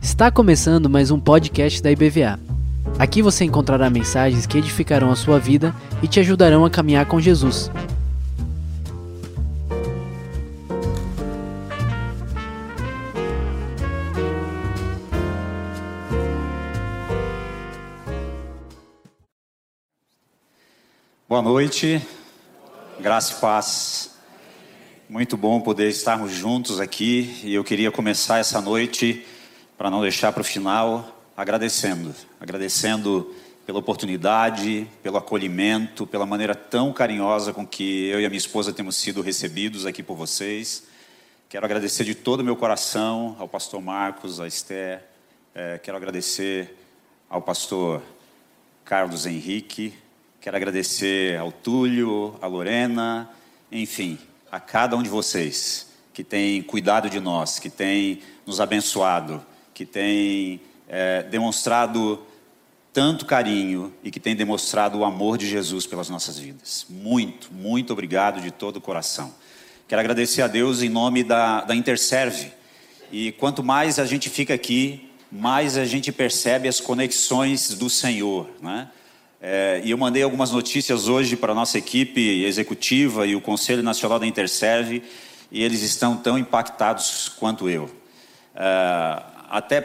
Está começando mais um podcast da IBVA. Aqui você encontrará mensagens que edificarão a sua vida e te ajudarão a caminhar com Jesus. Boa noite, graça e paz. Muito bom poder estarmos juntos aqui e eu queria começar essa noite, para não deixar para o final, agradecendo. Agradecendo pela oportunidade, pelo acolhimento, pela maneira tão carinhosa com que eu e a minha esposa temos sido recebidos aqui por vocês. Quero agradecer de todo o meu coração ao pastor Marcos, a Esther, é, quero agradecer ao pastor Carlos Henrique, Quero agradecer ao Túlio, a Lorena, enfim, a cada um de vocês que tem cuidado de nós, que tem nos abençoado, que tem é, demonstrado tanto carinho e que tem demonstrado o amor de Jesus pelas nossas vidas. Muito, muito obrigado de todo o coração. Quero agradecer a Deus em nome da, da Interserve. E quanto mais a gente fica aqui, mais a gente percebe as conexões do Senhor, né? É, e eu mandei algumas notícias hoje para a nossa equipe executiva e o Conselho Nacional da Interserve, e eles estão tão impactados quanto eu. É, até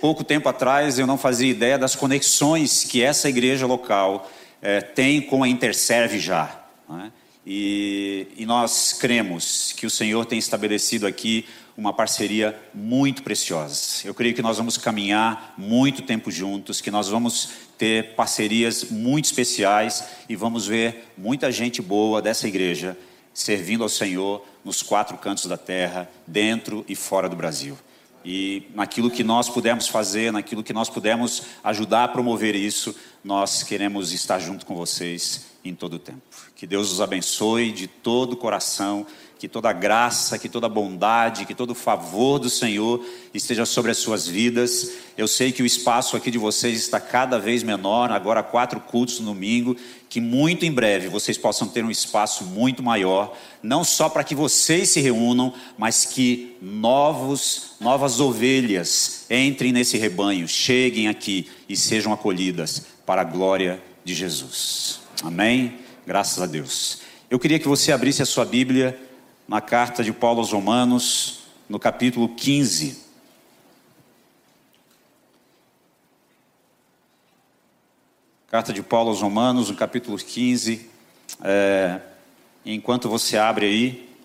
pouco tempo atrás eu não fazia ideia das conexões que essa igreja local é, tem com a Interserve já. Né? E, e nós cremos que o Senhor tem estabelecido aqui uma parceria muito preciosa. Eu creio que nós vamos caminhar muito tempo juntos, que nós vamos ter parcerias muito especiais e vamos ver muita gente boa dessa igreja servindo ao Senhor nos quatro cantos da terra, dentro e fora do Brasil. E naquilo que nós pudermos fazer, naquilo que nós pudermos ajudar a promover isso, nós queremos estar junto com vocês em todo o tempo. Que Deus os abençoe de todo o coração que toda graça, que toda bondade, que todo favor do Senhor esteja sobre as suas vidas. Eu sei que o espaço aqui de vocês está cada vez menor, agora quatro cultos no domingo, que muito em breve vocês possam ter um espaço muito maior, não só para que vocês se reúnam, mas que novos, novas ovelhas entrem nesse rebanho, cheguem aqui e sejam acolhidas para a glória de Jesus. Amém? Graças a Deus. Eu queria que você abrisse a sua Bíblia na carta de Paulo aos Romanos, no capítulo 15. Carta de Paulo aos Romanos, no capítulo 15. É, enquanto você abre aí,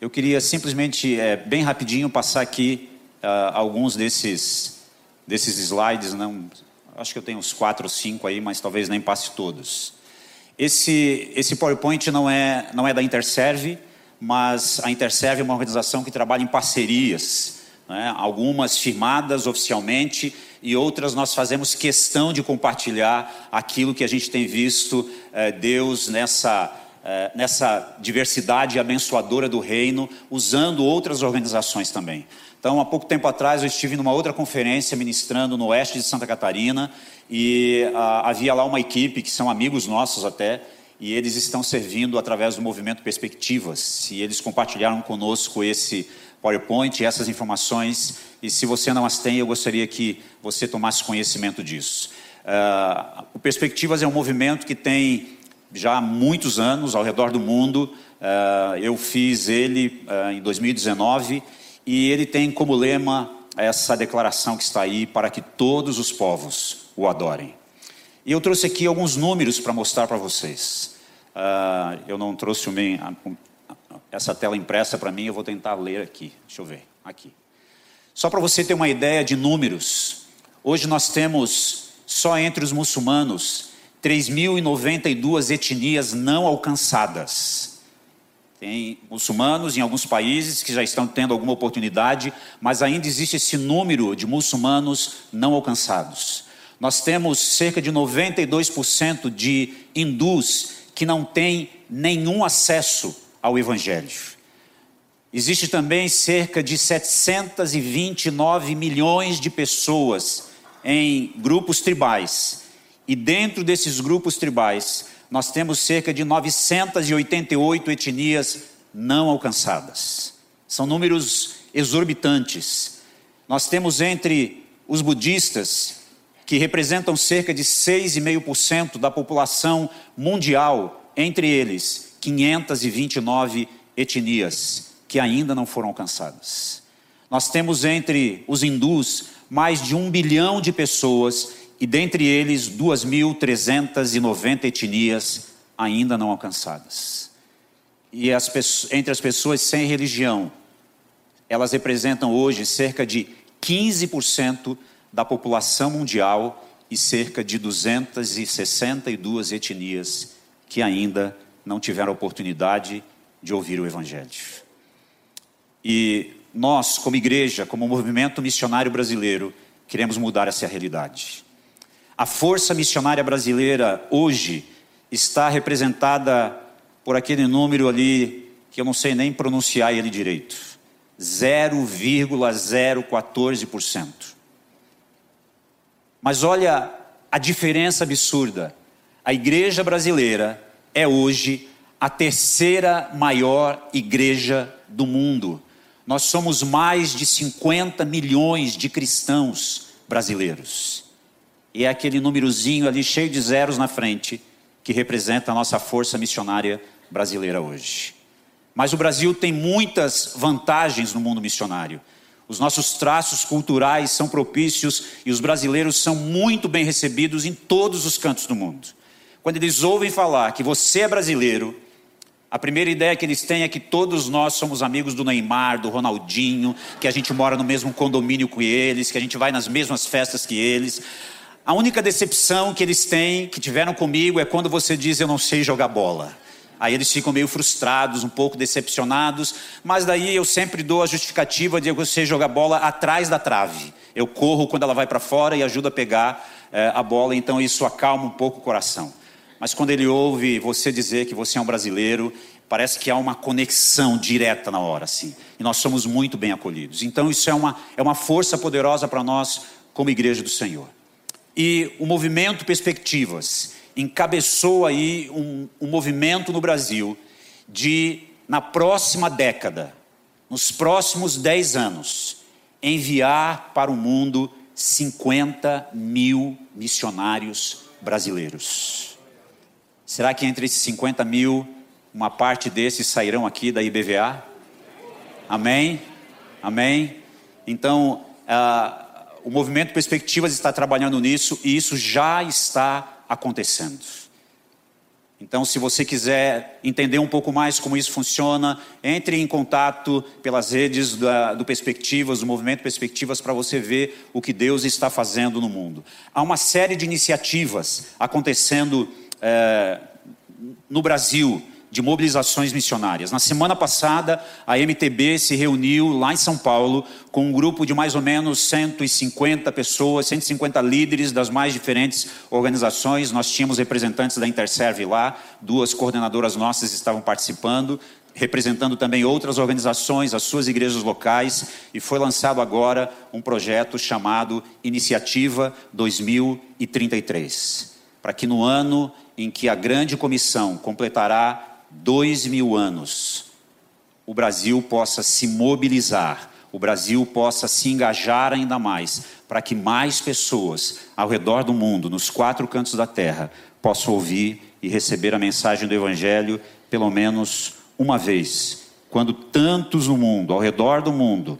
eu queria simplesmente, é, bem rapidinho, passar aqui uh, alguns desses, desses slides. Não, acho que eu tenho uns quatro ou cinco aí, mas talvez nem passe todos. Esse, esse PowerPoint não é, não é da Interserve mas a Interserve é uma organização que trabalha em parcerias, né? algumas firmadas oficialmente e outras nós fazemos questão de compartilhar aquilo que a gente tem visto eh, Deus nessa, eh, nessa diversidade abençoadora do reino, usando outras organizações também. Então, há pouco tempo atrás, eu estive numa outra conferência ministrando no oeste de Santa Catarina e ah, havia lá uma equipe que são amigos nossos até e eles estão servindo através do movimento Perspectivas. E eles compartilharam conosco esse PowerPoint, essas informações. E se você não as tem, eu gostaria que você tomasse conhecimento disso. Uh, o Perspectivas é um movimento que tem já muitos anos ao redor do mundo. Uh, eu fiz ele uh, em 2019 e ele tem como lema essa declaração que está aí para que todos os povos o adorem. E eu trouxe aqui alguns números para mostrar para vocês. Uh, eu não trouxe o meu, essa tela impressa para mim, eu vou tentar ler aqui. Deixa eu ver, aqui. Só para você ter uma ideia de números, hoje nós temos, só entre os muçulmanos, 3.092 etnias não alcançadas. Tem muçulmanos em alguns países que já estão tendo alguma oportunidade, mas ainda existe esse número de muçulmanos não alcançados. Nós temos cerca de 92% de hindus que não tem nenhum acesso ao Evangelho. Existe também cerca de 729 milhões de pessoas em grupos tribais. E dentro desses grupos tribais, nós temos cerca de 988 etnias não alcançadas. São números exorbitantes. Nós temos entre os budistas, que representam cerca de 6,5% da população mundial, entre eles 529 etnias que ainda não foram alcançadas. Nós temos entre os hindus mais de um bilhão de pessoas e dentre eles 2.390 etnias ainda não alcançadas. E as, entre as pessoas sem religião, elas representam hoje cerca de 15% da população mundial e cerca de 262 etnias que ainda não tiveram oportunidade de ouvir o Evangelho. E nós, como igreja, como movimento missionário brasileiro, queremos mudar essa realidade. A força missionária brasileira hoje está representada por aquele número ali que eu não sei nem pronunciar ele direito. 0,014%. Mas olha a diferença absurda. A igreja brasileira é hoje a terceira maior igreja do mundo. Nós somos mais de 50 milhões de cristãos brasileiros. E é aquele númerozinho ali cheio de zeros na frente que representa a nossa força missionária brasileira hoje. Mas o Brasil tem muitas vantagens no mundo missionário. Os nossos traços culturais são propícios e os brasileiros são muito bem recebidos em todos os cantos do mundo. Quando eles ouvem falar que você é brasileiro, a primeira ideia que eles têm é que todos nós somos amigos do Neymar, do Ronaldinho, que a gente mora no mesmo condomínio com eles, que a gente vai nas mesmas festas que eles. A única decepção que eles têm, que tiveram comigo, é quando você diz eu não sei jogar bola. Aí eles ficam meio frustrados, um pouco decepcionados, mas daí eu sempre dou a justificativa de você jogar bola atrás da trave. Eu corro quando ela vai para fora e ajudo a pegar é, a bola, então isso acalma um pouco o coração. Mas quando ele ouve você dizer que você é um brasileiro, parece que há uma conexão direta na hora, assim. E nós somos muito bem acolhidos. Então isso é uma, é uma força poderosa para nós como igreja do Senhor. E o movimento Perspectivas encabeçou aí um, um movimento no Brasil de, na próxima década, nos próximos 10 anos, enviar para o mundo 50 mil missionários brasileiros. Será que entre esses 50 mil, uma parte desses sairão aqui da IBVA? Amém? Amém? Então, uh, o movimento Perspectivas está trabalhando nisso e isso já está acontecendo. Então, se você quiser entender um pouco mais como isso funciona, entre em contato pelas redes da, do Perspectivas, do Movimento Perspectivas, para você ver o que Deus está fazendo no mundo. Há uma série de iniciativas acontecendo é, no Brasil de mobilizações missionárias. Na semana passada, a MTB se reuniu lá em São Paulo com um grupo de mais ou menos 150 pessoas, 150 líderes das mais diferentes organizações. Nós tínhamos representantes da Interserve lá, duas coordenadoras nossas estavam participando, representando também outras organizações, as suas igrejas locais, e foi lançado agora um projeto chamado Iniciativa 2033, para que no ano em que a grande comissão completará dois mil anos, o Brasil possa se mobilizar, o Brasil possa se engajar ainda mais, para que mais pessoas ao redor do mundo, nos quatro cantos da terra, possam ouvir e receber a mensagem do Evangelho pelo menos uma vez. Quando tantos no mundo, ao redor do mundo,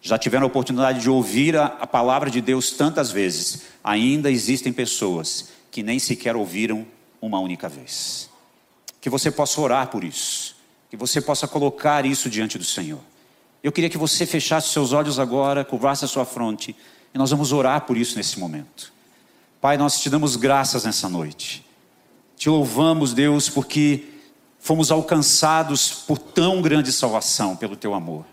já tiveram a oportunidade de ouvir a, a palavra de Deus tantas vezes, ainda existem pessoas que nem sequer ouviram uma única vez que você possa orar por isso, que você possa colocar isso diante do Senhor. Eu queria que você fechasse seus olhos agora, curvasse a sua fronte, e nós vamos orar por isso nesse momento. Pai, nós te damos graças nessa noite. Te louvamos, Deus, porque fomos alcançados por tão grande salvação pelo teu amor.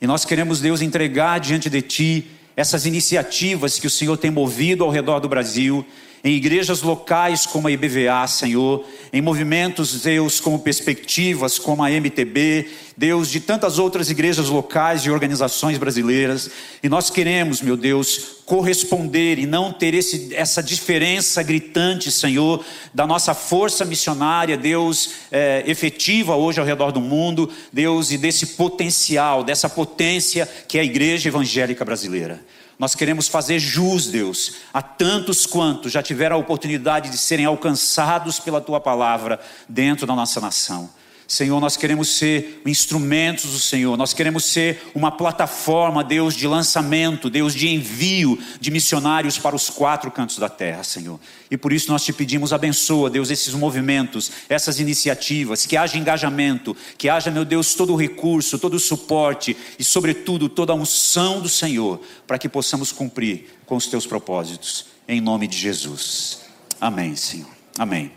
E nós queremos, Deus, entregar diante de ti essas iniciativas que o Senhor tem movido ao redor do Brasil em igrejas locais como a IBVA, Senhor, em movimentos, Deus, como perspectivas, como a MTB, Deus, de tantas outras igrejas locais e organizações brasileiras, e nós queremos, meu Deus, corresponder e não ter esse, essa diferença gritante, Senhor, da nossa força missionária, Deus, é, efetiva hoje ao redor do mundo, Deus, e desse potencial, dessa potência que é a igreja evangélica brasileira. Nós queremos fazer jus, Deus, a tantos quantos já tiveram a oportunidade de serem alcançados pela tua palavra dentro da nossa nação. Senhor, nós queremos ser instrumentos do Senhor, nós queremos ser uma plataforma, Deus, de lançamento, Deus, de envio de missionários para os quatro cantos da terra, Senhor. E por isso nós te pedimos, abençoa, Deus, esses movimentos, essas iniciativas, que haja engajamento, que haja, meu Deus, todo o recurso, todo o suporte e, sobretudo, toda a unção do Senhor, para que possamos cumprir com os teus propósitos, em nome de Jesus. Amém, Senhor. Amém.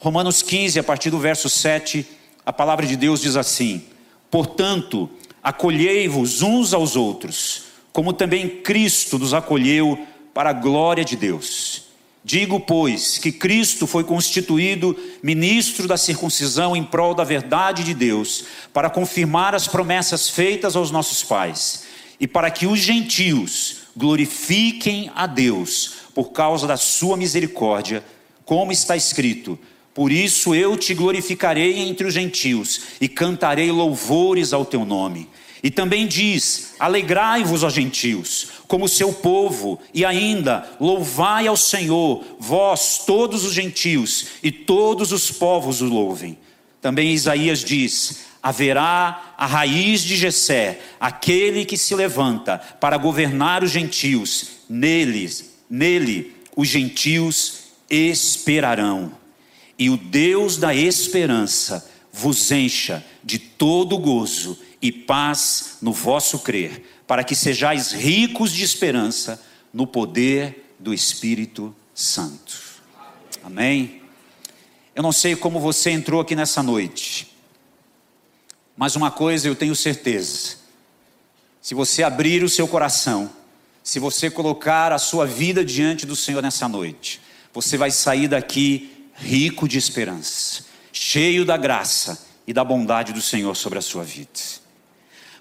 Romanos 15, a partir do verso 7 a palavra de Deus diz assim: Portanto, acolhei-vos uns aos outros, como também Cristo nos acolheu para a glória de Deus. Digo, pois, que Cristo foi constituído ministro da circuncisão em prol da verdade de Deus, para confirmar as promessas feitas aos nossos pais, e para que os gentios glorifiquem a Deus por causa da sua misericórdia, como está escrito: por isso eu te glorificarei entre os gentios e cantarei louvores ao teu nome. E também diz: Alegrai-vos, ó gentios, como seu povo, e ainda louvai ao Senhor, vós, todos os gentios, e todos os povos o louvem. Também Isaías diz: Haverá a raiz de Jessé, aquele que se levanta para governar os gentios, neles, nele os gentios esperarão e o Deus da esperança vos encha de todo gozo e paz no vosso crer, para que sejais ricos de esperança no poder do Espírito Santo. Amém? Eu não sei como você entrou aqui nessa noite, mas uma coisa eu tenho certeza: se você abrir o seu coração, se você colocar a sua vida diante do Senhor nessa noite, você vai sair daqui rico de esperança, cheio da graça e da bondade do Senhor sobre a sua vida.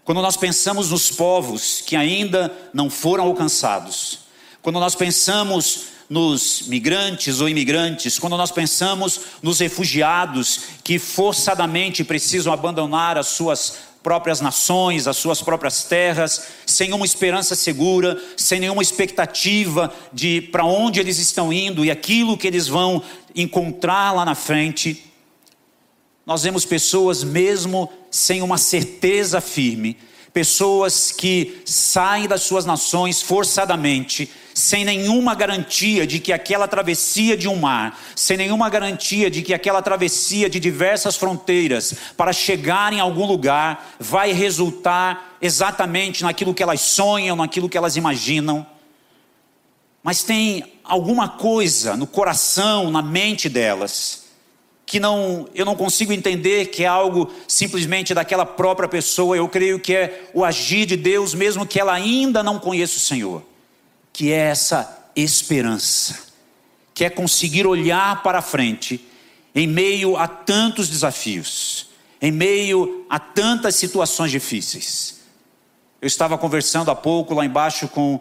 Quando nós pensamos nos povos que ainda não foram alcançados, quando nós pensamos nos migrantes ou imigrantes, quando nós pensamos nos refugiados que forçadamente precisam abandonar as suas próprias nações, as suas próprias terras, sem uma esperança segura, sem nenhuma expectativa de para onde eles estão indo e aquilo que eles vão encontrar lá na frente. Nós vemos pessoas mesmo sem uma certeza firme, pessoas que saem das suas nações forçadamente, sem nenhuma garantia de que aquela travessia de um mar, sem nenhuma garantia de que aquela travessia de diversas fronteiras para chegar em algum lugar vai resultar exatamente naquilo que elas sonham, naquilo que elas imaginam. Mas tem alguma coisa no coração, na mente delas, que não, eu não consigo entender que é algo simplesmente daquela própria pessoa, eu creio que é o agir de Deus, mesmo que ela ainda não conheça o Senhor, que é essa esperança, que é conseguir olhar para frente em meio a tantos desafios, em meio a tantas situações difíceis. Eu estava conversando há pouco lá embaixo com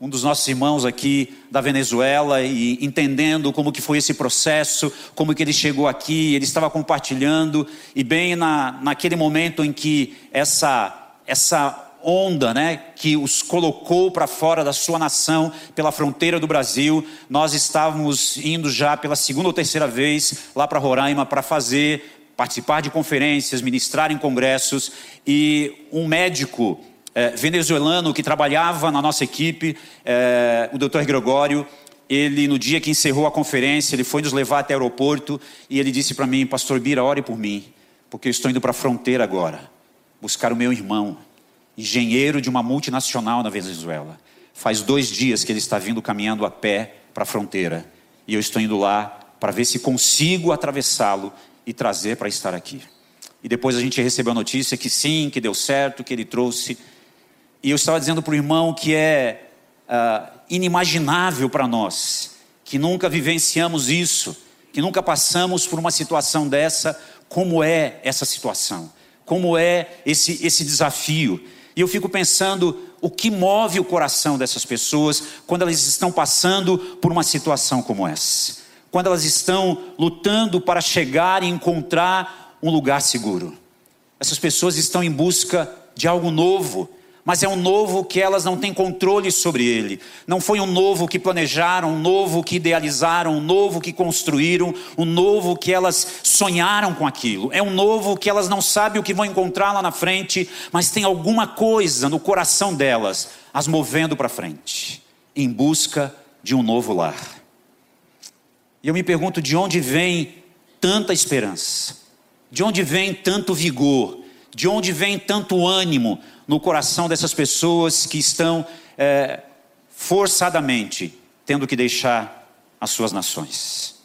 um dos nossos irmãos aqui da Venezuela e entendendo como que foi esse processo, como que ele chegou aqui, ele estava compartilhando e bem na, naquele momento em que essa essa onda, né, que os colocou para fora da sua nação pela fronteira do Brasil, nós estávamos indo já pela segunda ou terceira vez lá para Roraima para fazer participar de conferências, ministrar em congressos. E um médico é, venezuelano que trabalhava na nossa equipe, é, o doutor Gregório, ele no dia que encerrou a conferência, ele foi nos levar até o aeroporto e ele disse para mim, pastor Bira, ore por mim, porque eu estou indo para a fronteira agora, buscar o meu irmão, engenheiro de uma multinacional na Venezuela. Faz dois dias que ele está vindo caminhando a pé para a fronteira e eu estou indo lá para ver se consigo atravessá-lo e trazer para estar aqui. E depois a gente recebeu a notícia que sim, que deu certo, que ele trouxe e eu estava dizendo para o irmão que é uh, inimaginável para nós que nunca vivenciamos isso, que nunca passamos por uma situação dessa, como é essa situação, como é esse, esse desafio. E eu fico pensando o que move o coração dessas pessoas quando elas estão passando por uma situação como essa, quando elas estão lutando para chegar e encontrar um lugar seguro. Essas pessoas estão em busca de algo novo, mas é um novo que elas não têm controle sobre ele. Não foi um novo que planejaram, um novo que idealizaram, um novo que construíram, um novo que elas sonharam com aquilo. É um novo que elas não sabem o que vão encontrar lá na frente, mas tem alguma coisa no coração delas as movendo para frente, em busca de um novo lar. E eu me pergunto de onde vem tanta esperança, de onde vem tanto vigor, de onde vem tanto ânimo no coração dessas pessoas que estão é, forçadamente tendo que deixar as suas nações.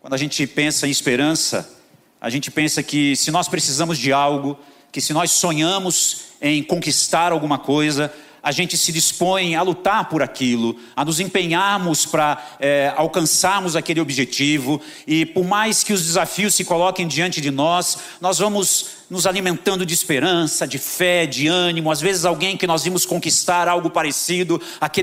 Quando a gente pensa em esperança, a gente pensa que se nós precisamos de algo, que se nós sonhamos em conquistar alguma coisa, a gente se dispõe a lutar por aquilo, a nos empenharmos para é, alcançarmos aquele objetivo, e por mais que os desafios se coloquem diante de nós, nós vamos nos alimentando de esperança, de fé, de ânimo. Às vezes, alguém que nós vimos conquistar algo parecido,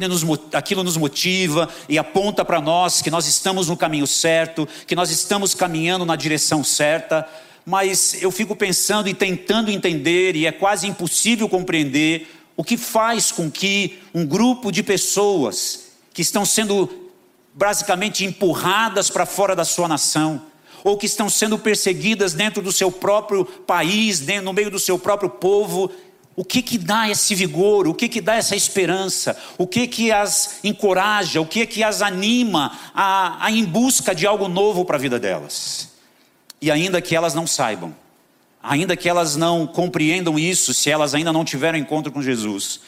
nos, aquilo nos motiva e aponta para nós que nós estamos no caminho certo, que nós estamos caminhando na direção certa. Mas eu fico pensando e tentando entender, e é quase impossível compreender o que faz com que um grupo de pessoas que estão sendo basicamente empurradas para fora da sua nação, ou que estão sendo perseguidas dentro do seu próprio país, no meio do seu próprio povo, o que que dá esse vigor, o que que dá essa esperança, o que que as encoraja, o que que as anima a, a em busca de algo novo para a vida delas. E ainda que elas não saibam, ainda que elas não compreendam isso, se elas ainda não tiveram encontro com Jesus,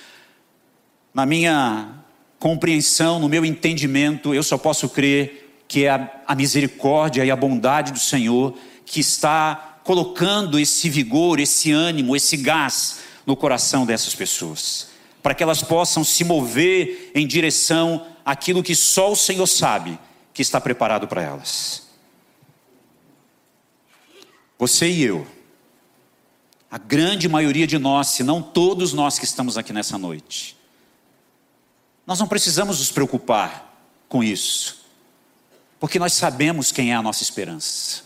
na minha compreensão, no meu entendimento, eu só posso crer que é a, a misericórdia e a bondade do Senhor que está colocando esse vigor, esse ânimo, esse gás no coração dessas pessoas, para que elas possam se mover em direção àquilo que só o Senhor sabe que está preparado para elas. Você e eu, a grande maioria de nós, se não todos nós que estamos aqui nessa noite, nós não precisamos nos preocupar com isso, porque nós sabemos quem é a nossa esperança.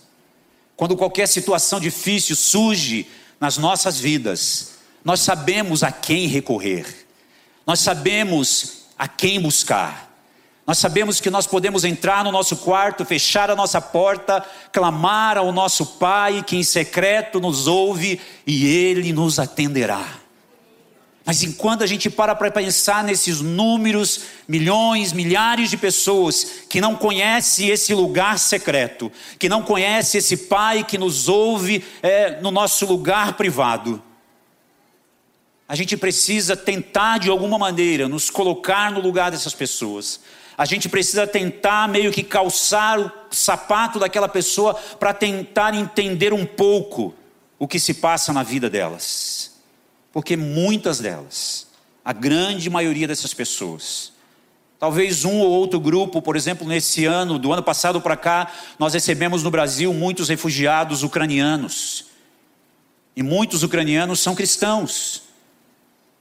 Quando qualquer situação difícil surge nas nossas vidas, nós sabemos a quem recorrer, nós sabemos a quem buscar. Nós sabemos que nós podemos entrar no nosso quarto, fechar a nossa porta, clamar ao nosso Pai, que em secreto nos ouve e Ele nos atenderá. Mas enquanto a gente para para pensar nesses números, milhões, milhares de pessoas que não conhecem esse lugar secreto, que não conhecem esse Pai que nos ouve é, no nosso lugar privado, a gente precisa tentar de alguma maneira nos colocar no lugar dessas pessoas a gente precisa tentar meio que calçar o sapato daquela pessoa para tentar entender um pouco o que se passa na vida delas. Porque muitas delas, a grande maioria dessas pessoas, talvez um ou outro grupo, por exemplo, nesse ano, do ano passado para cá, nós recebemos no Brasil muitos refugiados ucranianos. E muitos ucranianos são cristãos.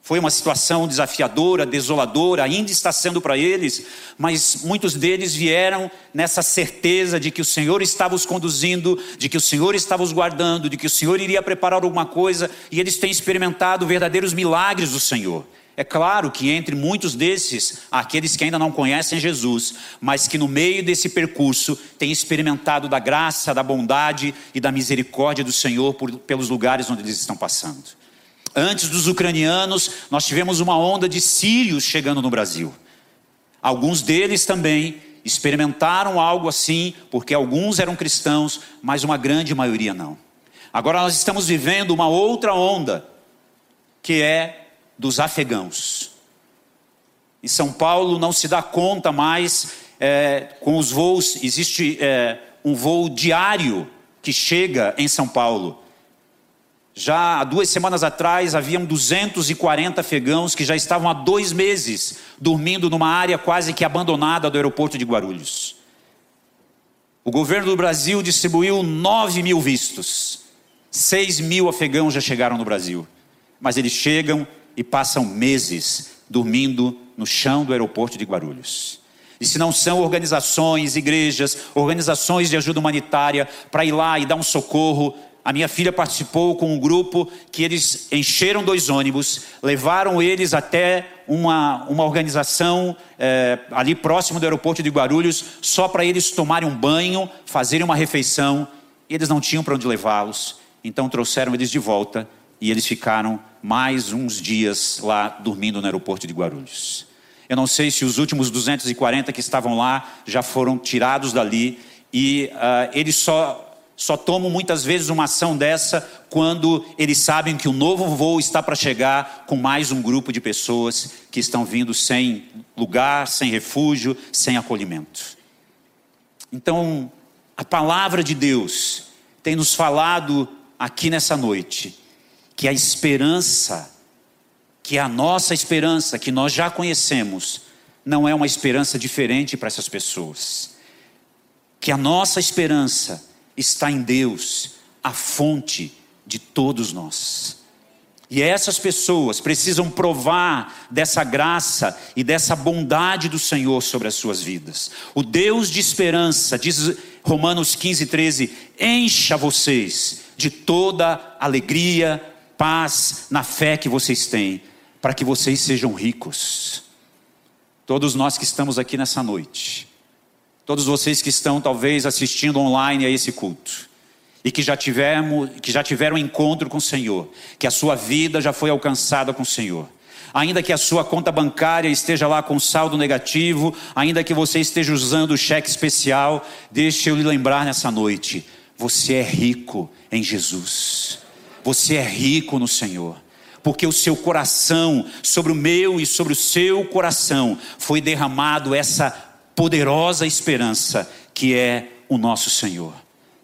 Foi uma situação desafiadora, desoladora, ainda está sendo para eles, mas muitos deles vieram nessa certeza de que o Senhor estava os conduzindo, de que o Senhor estava os guardando, de que o Senhor iria preparar alguma coisa, e eles têm experimentado verdadeiros milagres do Senhor. É claro que entre muitos desses, há aqueles que ainda não conhecem Jesus, mas que no meio desse percurso têm experimentado da graça, da bondade e da misericórdia do Senhor por, pelos lugares onde eles estão passando. Antes dos ucranianos, nós tivemos uma onda de sírios chegando no Brasil. Alguns deles também experimentaram algo assim, porque alguns eram cristãos, mas uma grande maioria não. Agora nós estamos vivendo uma outra onda, que é dos afegãos. Em São Paulo não se dá conta mais é, com os voos, existe é, um voo diário que chega em São Paulo Já há duas semanas atrás, haviam 240 afegãos que já estavam há dois meses dormindo numa área quase que abandonada do aeroporto de Guarulhos. O governo do Brasil distribuiu 9 mil vistos. 6 mil afegãos já chegaram no Brasil. Mas eles chegam e passam meses dormindo no chão do aeroporto de Guarulhos. E se não são organizações, igrejas, organizações de ajuda humanitária para ir lá e dar um socorro, a minha filha participou com um grupo que eles encheram dois ônibus, levaram eles até uma, uma organização é, ali próximo do aeroporto de Guarulhos, só para eles tomarem um banho, fazerem uma refeição. Eles não tinham para onde levá-los, então trouxeram eles de volta e eles ficaram mais uns dias lá dormindo no aeroporto de Guarulhos. Eu não sei se os últimos 240 que estavam lá já foram tirados dali e uh, eles só só tomam muitas vezes uma ação dessa quando eles sabem que um novo voo está para chegar com mais um grupo de pessoas que estão vindo sem lugar, sem refúgio, sem acolhimento. Então, a palavra de Deus tem nos falado aqui nessa noite que a esperança, que a nossa esperança, que nós já conhecemos, não é uma esperança diferente para essas pessoas. Que a nossa esperança está em Deus, a fonte de todos nós. E essas pessoas precisam provar dessa graça e dessa bondade do Senhor sobre as suas vidas. O Deus de esperança, diz Romanos 15, 13: encha vocês de toda alegria, paz na fé que vocês têm, para que vocês sejam ricos. Todos nós que estamos aqui nessa noite, todos vocês que estão talvez assistindo online a esse culto e que já tiveram, que já tiveram encontro com o Senhor, que a sua vida já foi alcançada com o Senhor. Ainda que a sua conta bancária esteja lá com saldo negativo, ainda que você esteja usando o cheque especial, deixe eu lhe lembrar nessa noite: você é rico em Jesus. Você é rico no Senhor porque o seu coração, sobre o meu e sobre o seu coração, foi derramado essa poderosa esperança que é o nosso Senhor,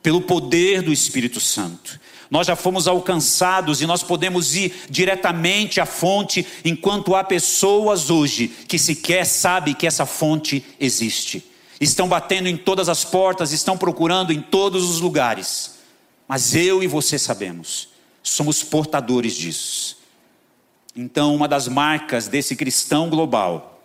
pelo poder do Espírito Santo. Nós já fomos alcançados e nós podemos ir diretamente à fonte, enquanto há pessoas hoje que sequer sabem que essa fonte existe. Estão batendo em todas as portas, estão procurando em todos os lugares. Mas eu e você sabemos, somos portadores disso. Então, uma das marcas desse cristão global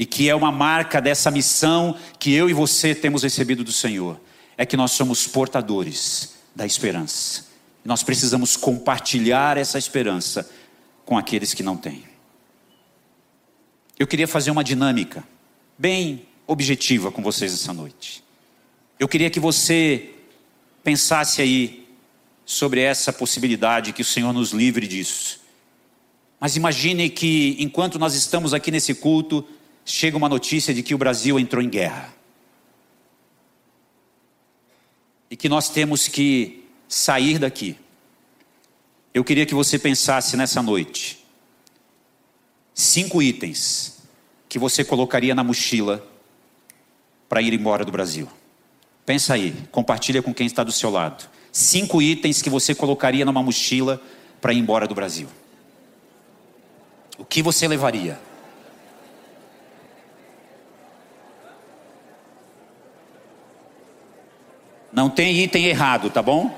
e que é uma marca dessa missão que eu e você temos recebido do Senhor, é que nós somos portadores da esperança. Nós precisamos compartilhar essa esperança com aqueles que não têm. Eu queria fazer uma dinâmica bem objetiva com vocês essa noite. Eu queria que você pensasse aí sobre essa possibilidade que o Senhor nos livre disso. Mas imagine que enquanto nós estamos aqui nesse culto, chega uma notícia de que o Brasil entrou em guerra. E que nós temos que sair daqui. Eu queria que você pensasse nessa noite. Cinco itens que você colocaria na mochila para ir embora do Brasil. Pensa aí, compartilha com quem está do seu lado. Cinco itens que você colocaria numa mochila para ir embora do Brasil. O que você levaria? Não tem item errado, tá bom?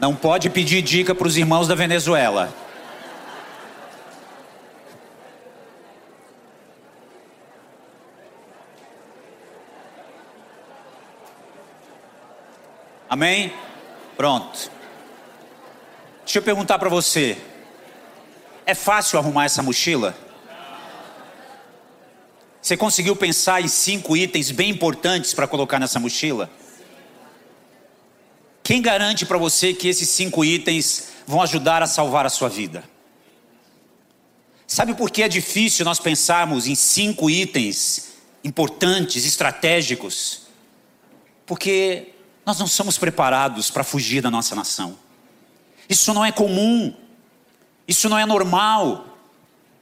Não pode pedir dica para os irmãos da Venezuela. Amém? Pronto. Deixa eu perguntar para você: é fácil arrumar essa mochila? Você conseguiu pensar em cinco itens bem importantes para colocar nessa mochila? Quem garante para você que esses cinco itens vão ajudar a salvar a sua vida? Sabe por que é difícil nós pensarmos em cinco itens importantes, estratégicos? Porque nós não somos preparados para fugir da nossa nação. Isso não é comum. Isso não é normal.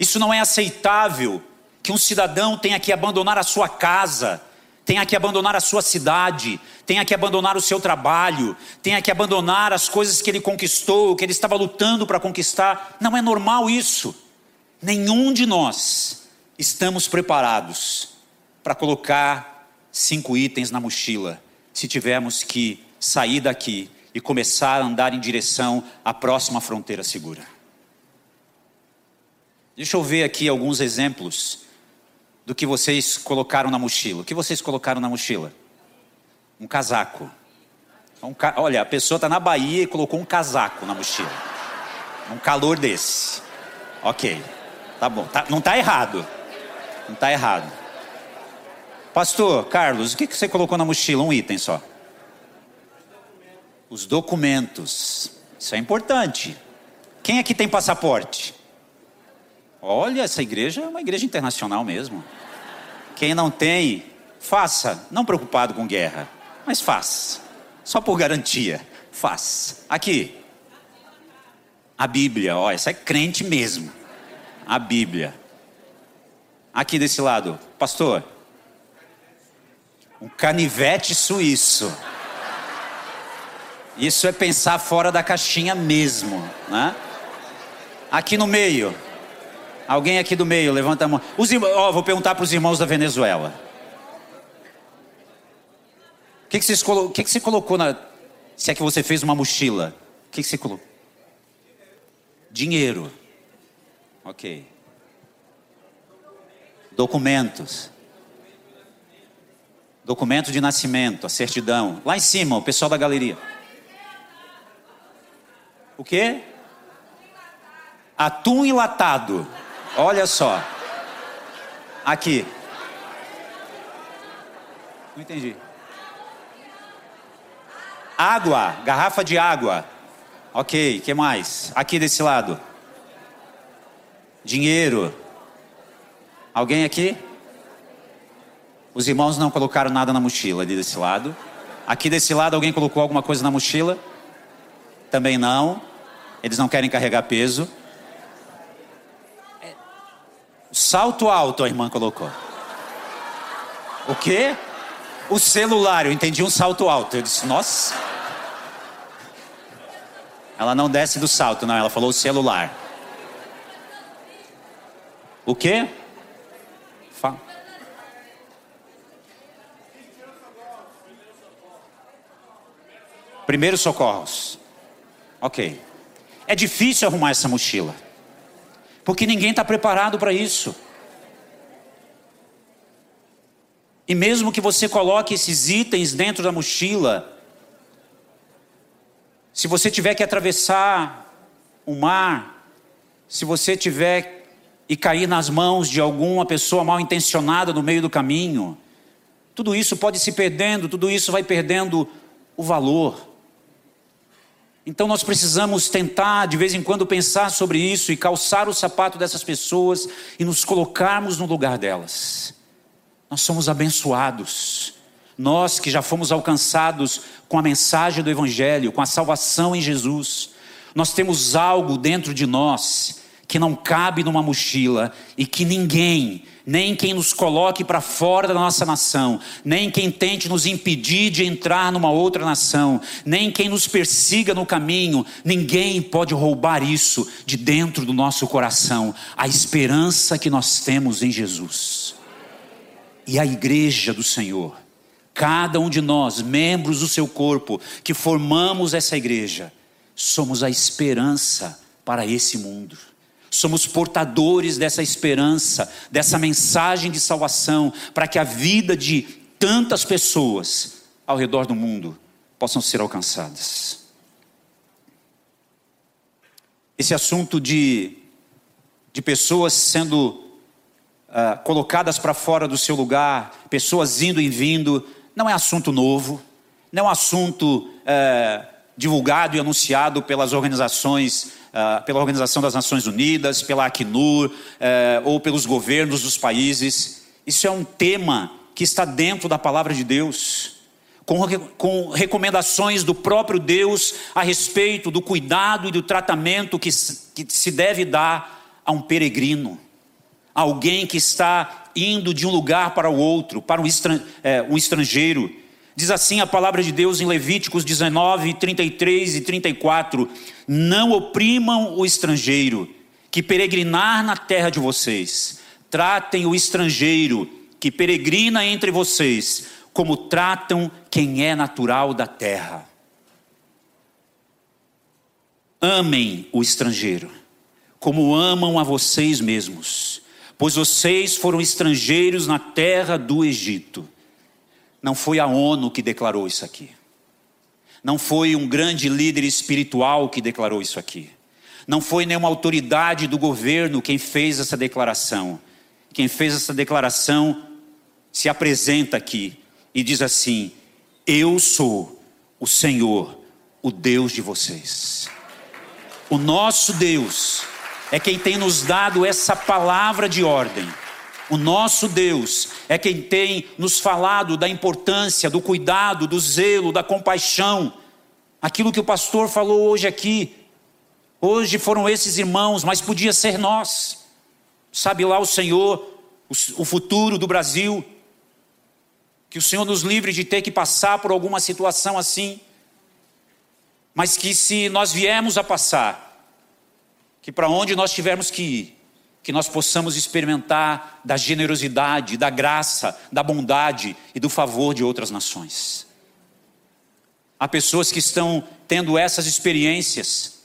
Isso não é aceitável que um cidadão tenha que abandonar a sua casa, tenha que abandonar a sua cidade, tenha que abandonar o seu trabalho, tenha que abandonar as coisas que ele conquistou, que ele estava lutando para conquistar. Não é normal isso. Nenhum de nós estamos preparados para colocar cinco itens na mochila se tivermos que sair daqui e começar a andar em direção à próxima fronteira segura. Deixa eu ver aqui alguns exemplos do que vocês colocaram na mochila. O que vocês colocaram na mochila? Um casaco. Um ca... Olha, a pessoa está na Bahia e colocou um casaco na mochila. Um calor desse. Ok. Tá bom. Tá... Não está errado. Não está errado. Pastor Carlos, o que, você colocou na mochila? Um item só. Os documentos. Isso é importante. Quem aqui tem passaporte? Olha, essa igreja é uma igreja internacional mesmo. Quem não tem, faça. Não preocupado com guerra, mas faça. Só por garantia, faça. Aqui. A Bíblia, ó, essa é crente mesmo. A Bíblia. Aqui desse lado, pastor. Um canivete suíço. Isso é pensar fora da caixinha mesmo, né? Aqui no meio, Alguém aqui do meio, levanta a mão. Os irmãos, oh, vou perguntar para os irmãos da Venezuela. O que, que, colo... que, que você colocou na. Se é que você fez uma mochila. O que, que você colocou? Dinheiro. Ok. Documentos. Documento de nascimento, a certidão. Lá em cima, o pessoal da galeria. O quê? Atum enlatado. Olha só. Aqui. Não entendi. Água, garrafa de água. Ok, que mais? Aqui desse lado. Dinheiro. Alguém aqui? Os irmãos não colocaram nada na mochila ali desse lado. Aqui desse lado alguém colocou alguma coisa na mochila? Também não. Eles não querem carregar peso. Salto alto, a irmã colocou. O quê? O celular, eu entendi um salto alto. Eu disse, nossa. Ela não desce do salto, não, ela falou o celular. O quê? Primeiros socorros. Ok. É difícil arrumar essa mochila porque ninguém está preparado para isso. E mesmo que você coloque esses itens dentro da mochila, se você tiver que atravessar o mar, se você tiver e cair nas mãos de alguma pessoa mal intencionada no meio do caminho, tudo isso pode se perdendo, tudo isso vai perdendo o valor. Então nós precisamos tentar de vez em quando pensar sobre isso e calçar o sapato dessas pessoas e nos colocarmos no lugar delas. Nós somos abençoados. Nós que já fomos alcançados com a mensagem do Evangelho, com a salvação em Jesus, nós temos algo dentro de nós que não cabe numa mochila e que ninguém, nem quem nos coloque para fora da nossa nação, nem quem tente nos impedir de entrar numa outra nação, nem quem nos persiga no caminho, ninguém pode roubar isso de dentro do nosso coração, a esperança que nós temos em Jesus. E a igreja do Senhor, cada um de nós, membros do seu corpo, que formamos essa igreja, somos a esperança para esse mundo. Somos portadores dessa esperança, dessa mensagem de salvação, para que a vida de tantas pessoas ao redor do mundo possam ser alcançadas. Esse assunto de, de pessoas sendo uh, colocadas para fora do seu lugar, pessoas indo e vindo, não é assunto novo, não é um assunto uh, divulgado e anunciado pelas organizações ah, pela Organização das Nações Unidas, pela Acnur, uh, ou pelos governos dos países. Isso é um tema que está dentro da palavra de Deus. com, com recomendações do próprio Deus a respeito do cuidado e do tratamento que, que se deve dar a um peregrino, alguém que está indo de um lugar para o outro, para um, estran, é, um estrangeiro. Diz assim a palavra de Deus em Levíticos 19, 33 e 34: Não oprimam o estrangeiro que peregrinar na terra de vocês, tratem o estrangeiro que peregrina entre vocês, como tratam quem é natural da terra. Amem o estrangeiro, como amam a vocês mesmos pois vocês foram estrangeiros na terra do Egito. Não foi a ONU que declarou isso aqui. Não foi um grande líder espiritual que declarou isso aqui. Não foi nenhuma autoridade do governo quem fez essa declaração. Quem fez essa declaração se apresenta aqui e diz assim: Eu sou o Senhor, o Deus de vocês. O nosso Deus é quem tem nos dado essa palavra de ordem. O nosso Deus é quem tem nos falado da importância, do cuidado, do zelo, da compaixão. Aquilo que o pastor falou hoje aqui. Hoje foram esses irmãos, mas podia ser nós. Sabe lá o Senhor, o futuro do Brasil. Que o Senhor nos livre de ter que passar por alguma situação assim. Mas que se nós viemos a passar, que para onde nós tivermos que ir, que nós possamos experimentar da generosidade, da graça, da bondade e do favor de outras nações. Há pessoas que estão tendo essas experiências,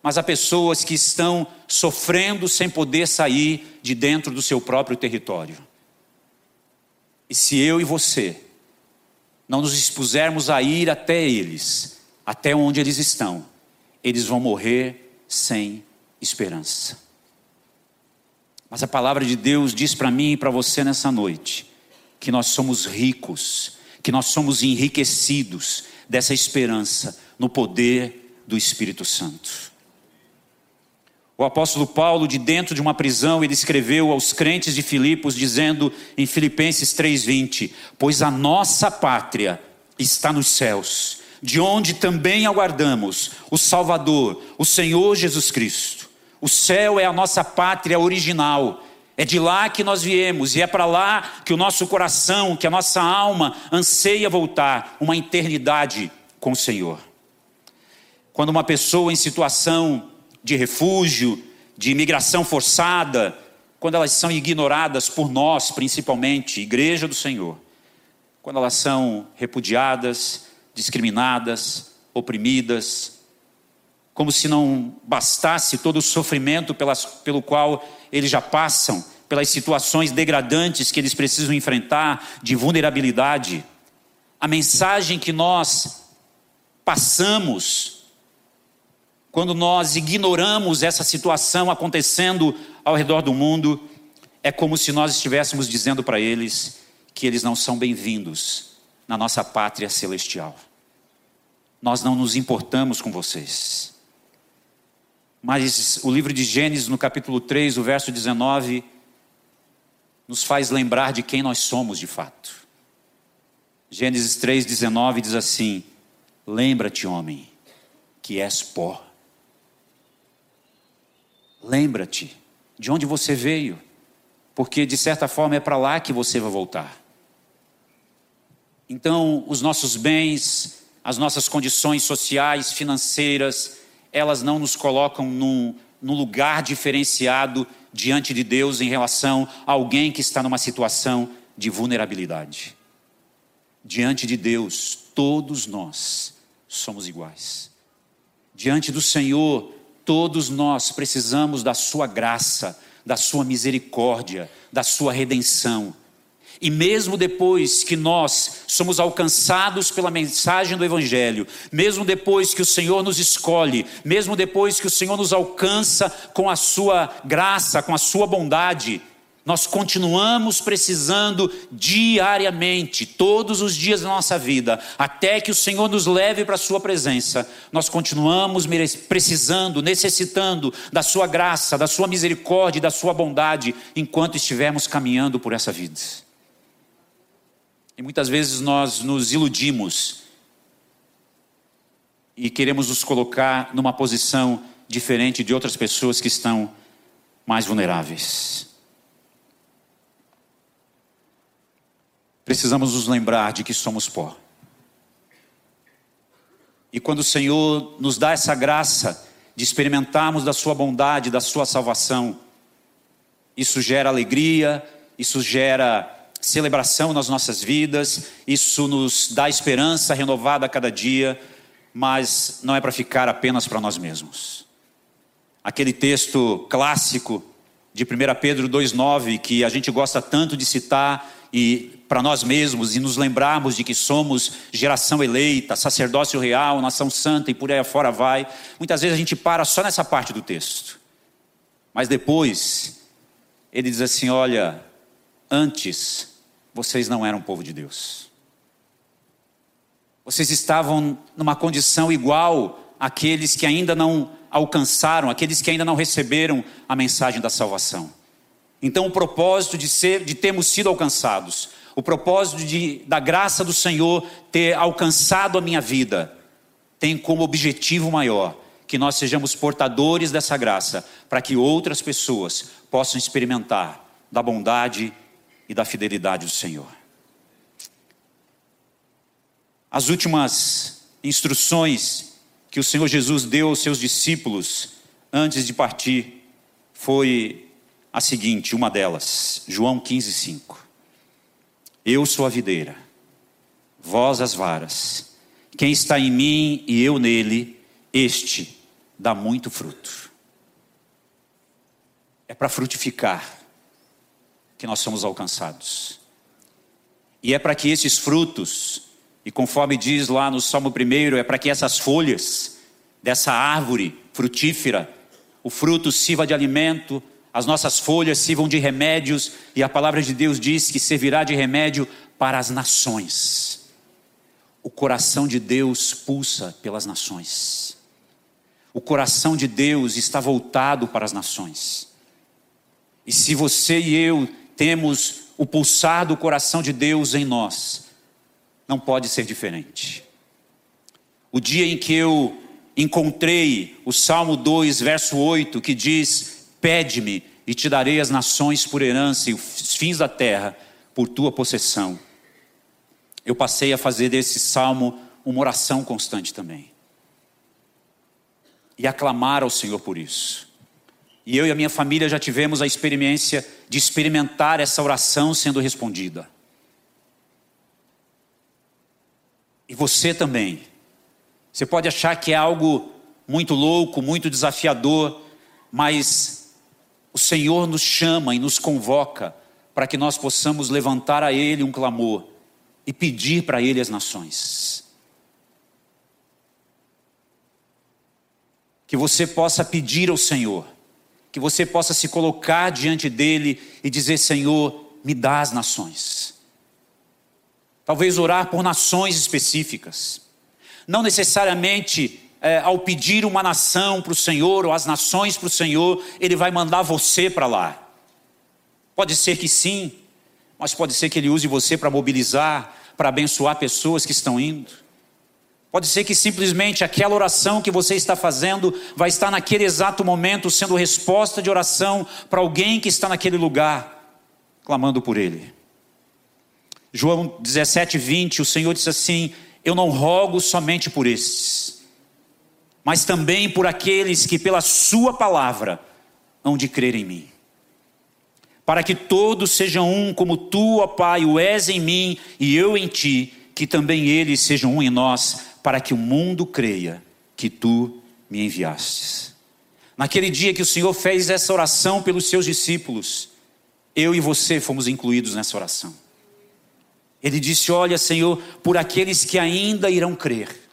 mas há pessoas que estão sofrendo sem poder sair de dentro do seu próprio território. E se eu e você não nos expusermos a ir até eles, até onde eles estão, eles vão morrer sem esperança. Mas a palavra de Deus diz para mim e para você nessa noite que nós somos ricos, que nós somos enriquecidos dessa esperança no poder do Espírito Santo. O apóstolo Paulo, de dentro de uma prisão, ele escreveu aos crentes de Filipos, dizendo em Filipenses 3,20: Pois a nossa pátria está nos céus, de onde também aguardamos o Salvador, o Senhor Jesus Cristo o céu é a nossa pátria original. É de lá que nós viemos e é para lá que o nosso coração, que a nossa alma anseia voltar, uma eternidade com o Senhor. Quando uma pessoa em situação de refúgio, de imigração forçada, quando elas são ignoradas por nós, principalmente, Igreja do Senhor, quando elas são repudiadas, discriminadas, oprimidas, como se não bastasse todo o sofrimento pelas, pelo qual eles já passam, pelas situações degradantes que eles precisam enfrentar, de vulnerabilidade. A mensagem que nós passamos, quando nós ignoramos essa situação acontecendo ao redor do mundo, é como se nós estivéssemos dizendo para eles que eles não são bem-vindos na nossa pátria celestial. Nós não nos importamos com vocês. Mas o livro de Gênesis, no capítulo 3, o verso 19, nos faz lembrar de quem nós somos de fato. Gênesis 3, 19 diz assim: Lembra-te, homem, que és pó. Lembra-te de onde você veio, porque de certa forma é para lá que você vai voltar. Então, os nossos bens, as nossas condições sociais, financeiras, elas não nos colocam num, num lugar diferenciado diante de Deus em relação a alguém que está numa situação de vulnerabilidade. Diante de Deus, todos nós somos iguais. Diante do Senhor, todos nós precisamos da Sua graça, da Sua misericórdia, da Sua redenção. E mesmo depois que nós somos alcançados pela mensagem do Evangelho, mesmo depois que o Senhor nos escolhe, mesmo depois que o Senhor nos alcança com a Sua graça, com a Sua bondade, nós continuamos precisando diariamente, todos os dias da nossa vida, até que o Senhor nos leve para a Sua presença, nós continuamos precisando, necessitando da Sua graça, da Sua misericórdia, da Sua bondade, enquanto estivermos caminhando por essa vida. E muitas vezes nós nos iludimos e queremos nos colocar numa posição diferente de outras pessoas que estão mais vulneráveis. Precisamos nos lembrar de que somos pó. E quando o Senhor nos dá essa graça de experimentarmos da Sua bondade, da Sua salvação, isso gera alegria, isso gera celebração nas nossas vidas, isso nos dá esperança renovada a cada dia, mas não é para ficar apenas para nós mesmos. Aquele texto clássico de 1 Pedro 2,9, que a gente gosta tanto de citar e para nós mesmos e nos lembrarmos de que somos geração eleita, sacerdócio real, nação santa e por aí afora vai. Muitas vezes a gente para só nessa parte do texto. Mas depois, ele diz assim: olha, antes vocês não eram povo de Deus. Vocês estavam numa condição igual àqueles que ainda não alcançaram, aqueles que ainda não receberam a mensagem da salvação. Então, o propósito de ser, de termos sido alcançados, o propósito de, da graça do Senhor ter alcançado a minha vida tem como objetivo maior que nós sejamos portadores dessa graça, para que outras pessoas possam experimentar da bondade e da fidelidade do Senhor. As últimas instruções que o Senhor Jesus deu aos seus discípulos antes de partir foi a seguinte, uma delas, João 15, 5. Eu sou a videira, vós as varas. Quem está em mim e eu nele, este dá muito fruto. É para frutificar que nós somos alcançados. E é para que esses frutos, e conforme diz lá no Salmo 1, é para que essas folhas dessa árvore frutífera, o fruto sirva de alimento, as nossas folhas sirvam de remédios, e a palavra de Deus diz que servirá de remédio para as nações. O coração de Deus pulsa pelas nações. O coração de Deus está voltado para as nações. E se você e eu temos o pulsar do coração de Deus em nós, não pode ser diferente. O dia em que eu encontrei o Salmo 2, verso 8, que diz: Pede-me e te darei as nações por herança e os fins da terra por tua possessão. Eu passei a fazer desse salmo uma oração constante também. E aclamar ao Senhor por isso. E eu e a minha família já tivemos a experiência de experimentar essa oração sendo respondida. E você também. Você pode achar que é algo muito louco, muito desafiador, mas o Senhor nos chama e nos convoca para que nós possamos levantar a Ele um clamor e pedir para Ele as nações. Que você possa pedir ao Senhor, que você possa se colocar diante dEle e dizer: Senhor, me dá as nações. Talvez orar por nações específicas, não necessariamente é, ao pedir uma nação para o Senhor, ou as nações para o Senhor, Ele vai mandar você para lá. Pode ser que sim, mas pode ser que Ele use você para mobilizar, para abençoar pessoas que estão indo. Pode ser que simplesmente aquela oração que você está fazendo vai estar naquele exato momento sendo resposta de oração para alguém que está naquele lugar, clamando por Ele. João 17, 20, o Senhor disse assim: Eu não rogo somente por estes mas também por aqueles que pela Sua palavra hão de crer em mim. Para que todos sejam um, como tu, ó Pai, o és em mim e eu em ti, que também eles sejam um em nós, para que o mundo creia que tu me enviastes. Naquele dia que o Senhor fez essa oração pelos seus discípulos, eu e você fomos incluídos nessa oração. Ele disse: Olha, Senhor, por aqueles que ainda irão crer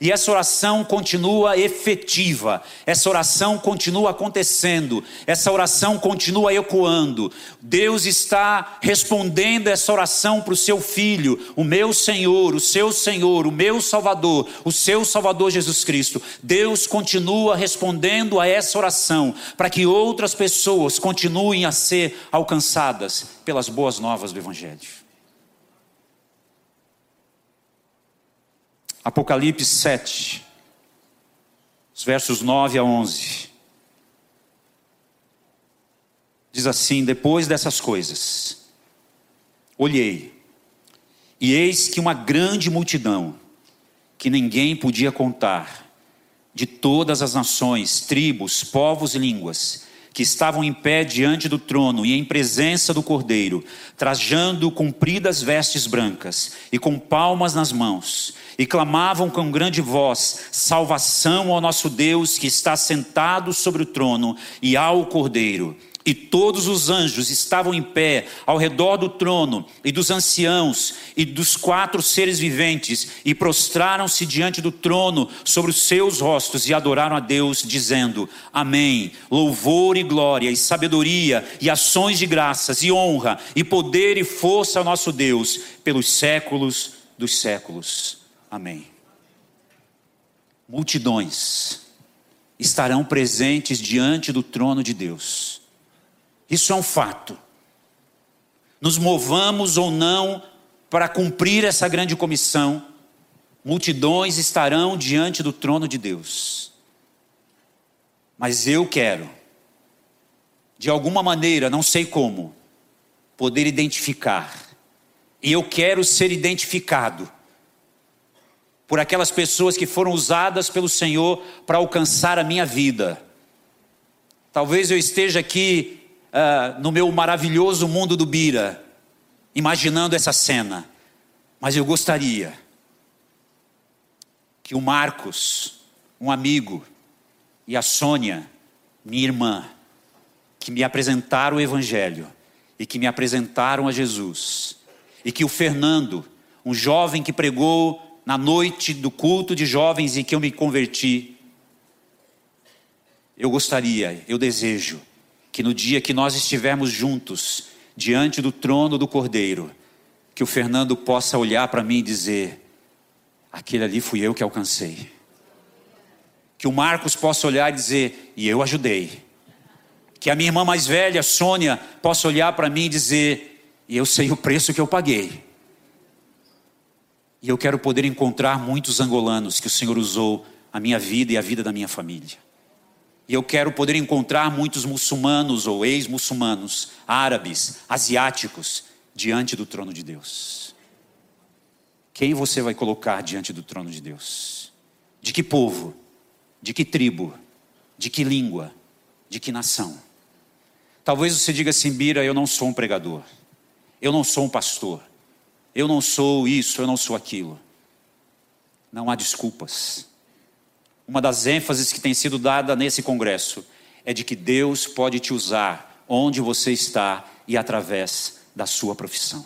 e essa oração continua efetiva, essa oração continua acontecendo, essa oração continua ecoando. Deus está respondendo essa oração para o seu filho, o meu Senhor, o seu Senhor, o meu Salvador, o seu Salvador Jesus Cristo. Deus continua respondendo a essa oração para que outras pessoas continuem a ser alcançadas pelas boas novas do Evangelho. Apocalipse 7, os versos 9 a 11. Diz assim: Depois dessas coisas, olhei, e eis que uma grande multidão, que ninguém podia contar, de todas as nações, tribos, povos e línguas, que estavam em pé diante do trono e em presença do Cordeiro, trajando compridas vestes brancas e com palmas nas mãos, e clamavam com grande voz: Salvação ao nosso Deus que está sentado sobre o trono e ao Cordeiro. E todos os anjos estavam em pé ao redor do trono, e dos anciãos, e dos quatro seres viventes, e prostraram-se diante do trono sobre os seus rostos e adoraram a Deus, dizendo: Amém. Louvor e glória, e sabedoria, e ações de graças, e honra, e poder e força ao nosso Deus, pelos séculos dos séculos. Amém. Multidões estarão presentes diante do trono de Deus isso é um fato. Nos movamos ou não para cumprir essa grande comissão, multidões estarão diante do trono de Deus. Mas eu quero, de alguma maneira, não sei como, poder identificar. E eu quero ser identificado por aquelas pessoas que foram usadas pelo Senhor para alcançar a minha vida. Talvez eu esteja aqui uh, no meu maravilhoso mundo do Bira, imaginando essa cena, mas eu gostaria que o Marcos, um amigo, e a Sônia, minha irmã, que me apresentaram o Evangelho e que me apresentaram a Jesus, e que o Fernando, um jovem que pregou na noite do culto de jovens em que eu me converti, eu gostaria, eu desejo que no dia que nós estivermos juntos, diante do trono do Cordeiro, que o Fernando possa olhar para mim e dizer: aquele ali fui eu que alcancei. Que o Marcos possa olhar e dizer: e eu ajudei. Que a minha irmã mais velha, Sônia, possa olhar para mim e dizer: e eu sei o preço que eu paguei. E eu quero poder encontrar muitos angolanos que o Senhor usou a minha vida e a vida da minha família. E eu quero poder encontrar muitos muçulmanos ou ex-muçulmanos, árabes, asiáticos, diante do trono de Deus. Quem você vai colocar diante do trono de Deus? De que povo? De que tribo? De que língua? De que nação? Talvez você diga assim, Bira, eu não sou um pregador. Eu não sou um pastor. Eu não sou isso, eu não sou aquilo. Não há desculpas uma das ênfases que tem sido dada nesse congresso é de que Deus pode te usar onde você está e através da sua profissão.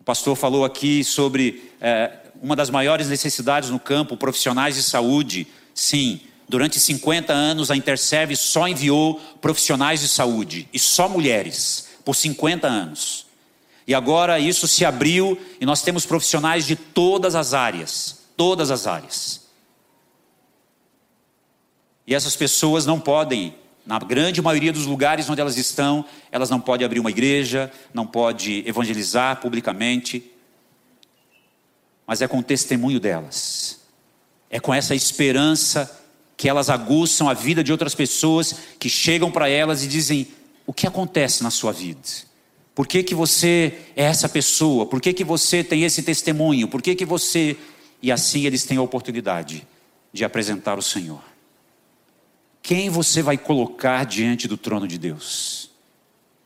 O pastor falou aqui sobre é, uma das maiores necessidades no campo, profissionais de saúde. Sim, durante 50 anos a Interserve só enviou profissionais de saúde e só mulheres, por 50 anos. E agora isso se abriu e nós temos profissionais de todas as áreas todas as áreas. E essas pessoas não podem, na grande maioria dos lugares onde elas estão, elas não podem abrir uma igreja, não podem evangelizar publicamente, mas é com o testemunho delas, é com essa esperança que elas aguçam a vida de outras pessoas que chegam para elas e dizem: o que acontece na sua vida? Por que, que você é essa pessoa? Por que, que você tem esse testemunho? Por que, que você e assim eles têm a oportunidade de apresentar o Senhor. Quem você vai colocar diante do trono de Deus?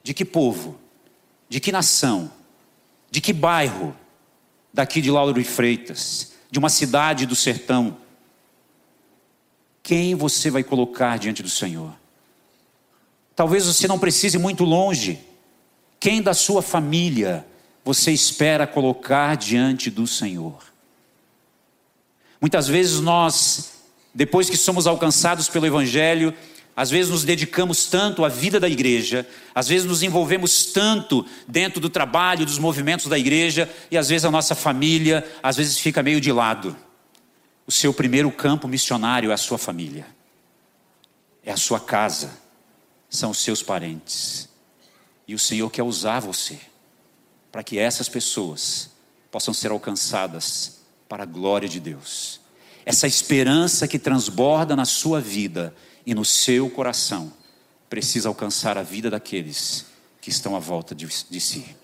De que povo? De que nação? De que bairro? Daqui de Lauro e Freitas, de uma cidade do sertão. Quem você vai colocar diante do Senhor? Talvez você não precise ir muito longe. Quem da sua família você espera colocar diante do Senhor? Muitas vezes nós, depois que somos alcançados pelo Evangelho, às vezes nos dedicamos tanto à vida da igreja, às vezes nos envolvemos tanto dentro do trabalho, dos movimentos da igreja, e às vezes a nossa família, às vezes fica meio de lado. O seu primeiro campo missionário é a sua família, é a sua casa, são os seus parentes. E o Senhor quer usar você para que essas pessoas possam ser alcançadas para a glória de Deus. Essa esperança que transborda na sua vida e no seu coração precisa alcançar a vida daqueles que estão à volta de, de si.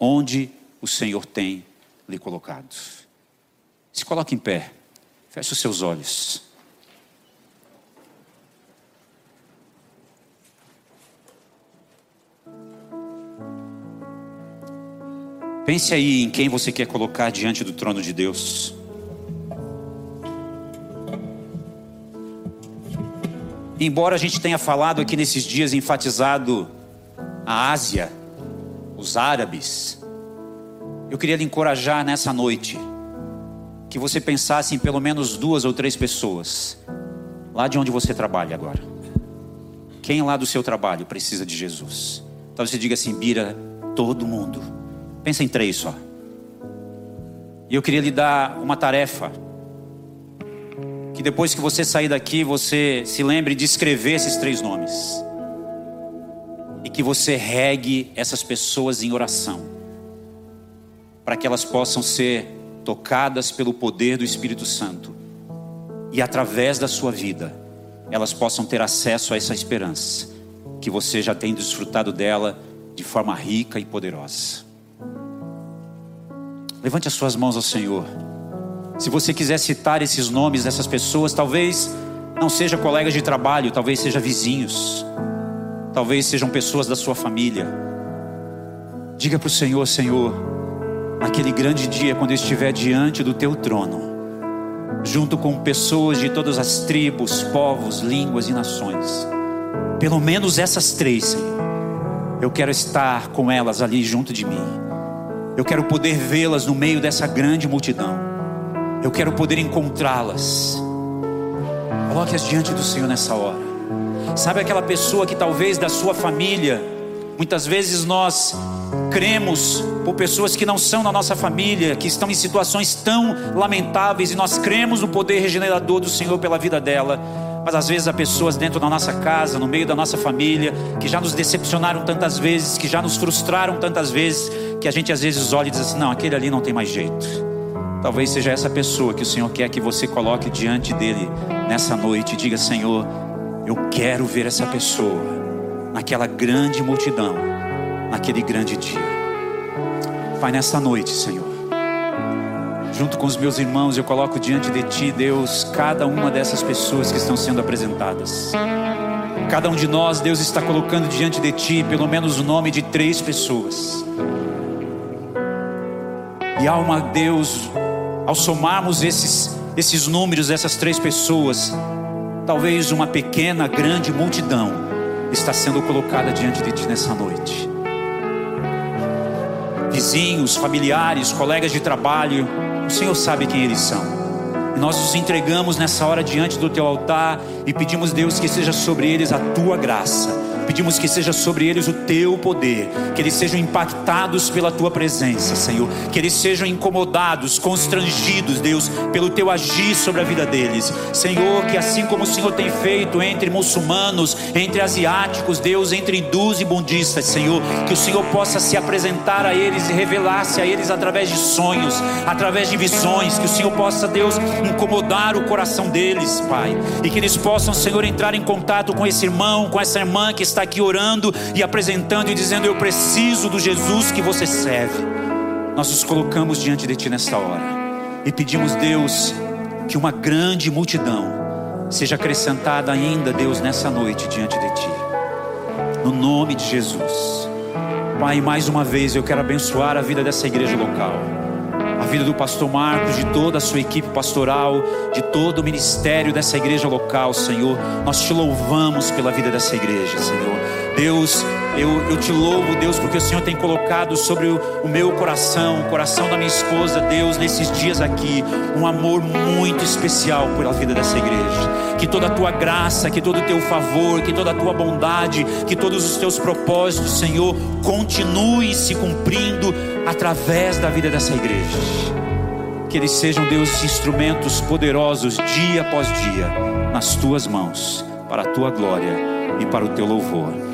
Onde o Senhor tem lhe colocado. Se coloque em pé, feche os seus olhos. Pense aí em quem você quer colocar diante do trono de Deus. Embora a gente tenha falado aqui nesses dias, enfatizado a Ásia, os árabes, eu queria lhe encorajar nessa noite que você pensasse em pelo menos duas ou três pessoas lá de onde você trabalha agora. Quem lá do seu trabalho precisa de Jesus? Talvez você diga assim, Bira, todo mundo. Pensa em três só. E eu queria lhe dar uma tarefa. Que depois que você sair daqui, você se lembre de escrever esses três nomes. E que você regue essas pessoas em oração. Para que elas possam ser tocadas pelo poder do Espírito Santo. E através da sua vida, elas possam ter acesso a essa esperança. Que você já tem desfrutado dela de forma rica e poderosa. Levante as suas mãos ao Senhor. Se você quiser citar esses nomes dessas pessoas, talvez não seja colegas de trabalho, talvez seja vizinhos, talvez sejam pessoas da sua família. Diga para o Senhor, Senhor, naquele grande dia, quando eu estiver diante do teu trono, junto com pessoas de todas as tribos, povos, línguas e nações, pelo menos essas três, Senhor, eu quero estar com elas ali junto de mim. Eu quero poder vê-las no meio dessa grande multidão. Eu quero poder encontrá-las. Coloque-as diante do Senhor nessa hora. Sabe aquela pessoa que talvez da sua família, muitas vezes nós cremos por pessoas que não são da nossa família, que estão em situações tão lamentáveis e nós cremos no poder regenerador do Senhor pela vida dela. Mas às vezes há pessoas dentro da nossa casa, no meio da nossa família, que já nos decepcionaram tantas vezes, que já nos frustraram tantas vezes, que a gente às vezes olha e diz assim: não, aquele ali não tem mais jeito. Talvez seja essa pessoa que o Senhor quer que você coloque diante dele nessa noite e diga: Senhor, eu quero ver essa pessoa naquela grande multidão, naquele grande dia. Pai, nessa noite, Senhor, junto com os meus irmãos, eu coloco diante de Ti, Deus, cada uma dessas pessoas que estão sendo apresentadas. Cada um de nós, Deus, está colocando diante de Ti pelo menos o nome de três pessoas e há uma Deus, ao somarmos esses, esses números dessas três pessoas, talvez uma pequena, grande multidão está sendo colocada diante de ti nessa noite. Vizinhos, familiares, colegas de trabalho, Senhor sabe quem eles são. E nós os entregamos nessa hora diante do teu altar e pedimos, Deus, que seja sobre eles a tua graça Pedimos que seja sobre eles o teu poder, que eles sejam impactados pela tua presença, Senhor, que eles sejam incomodados, constrangidos, Deus, pelo teu agir sobre a vida deles. Senhor, que assim como o Senhor tem feito entre muçulmanos, entre asiáticos, Deus, entre hindus e bundistas, Senhor, que o Senhor possa se apresentar a eles e revelar-se a eles através de sonhos, através de visões, que o Senhor possa, Deus, incomodar o coração deles, Pai, e que eles possam, Senhor, entrar em contato com esse irmão, com essa irmã que está está aqui orando e apresentando e dizendo: Eu preciso do Jesus que você serve. Nós nos colocamos diante de Ti nesta hora e pedimos, Deus, que uma grande multidão seja acrescentada ainda, Deus, nessa noite diante de Ti. No nome de Jesus. Pai, mais uma vez eu quero abençoar a vida dessa igreja local a vida do pastor Marcos, de toda a sua equipe pastoral, de todo o ministério dessa igreja local, Senhor. Nós te louvamos pela vida dessa igreja, Senhor. Deus, eu, eu te louvo, Deus, porque o Senhor tem colocado sobre o, o meu coração, o coração da minha esposa, Deus, nesses dias aqui, um amor muito especial pela vida dessa igreja. Que toda a tua graça, que todo o teu favor, que toda a tua bondade, que todos os teus propósitos, Senhor, continuem se cumprindo através da vida dessa igreja. Que eles sejam, Deus, instrumentos poderosos dia após dia nas tuas mãos, para a tua glória e para o teu louvor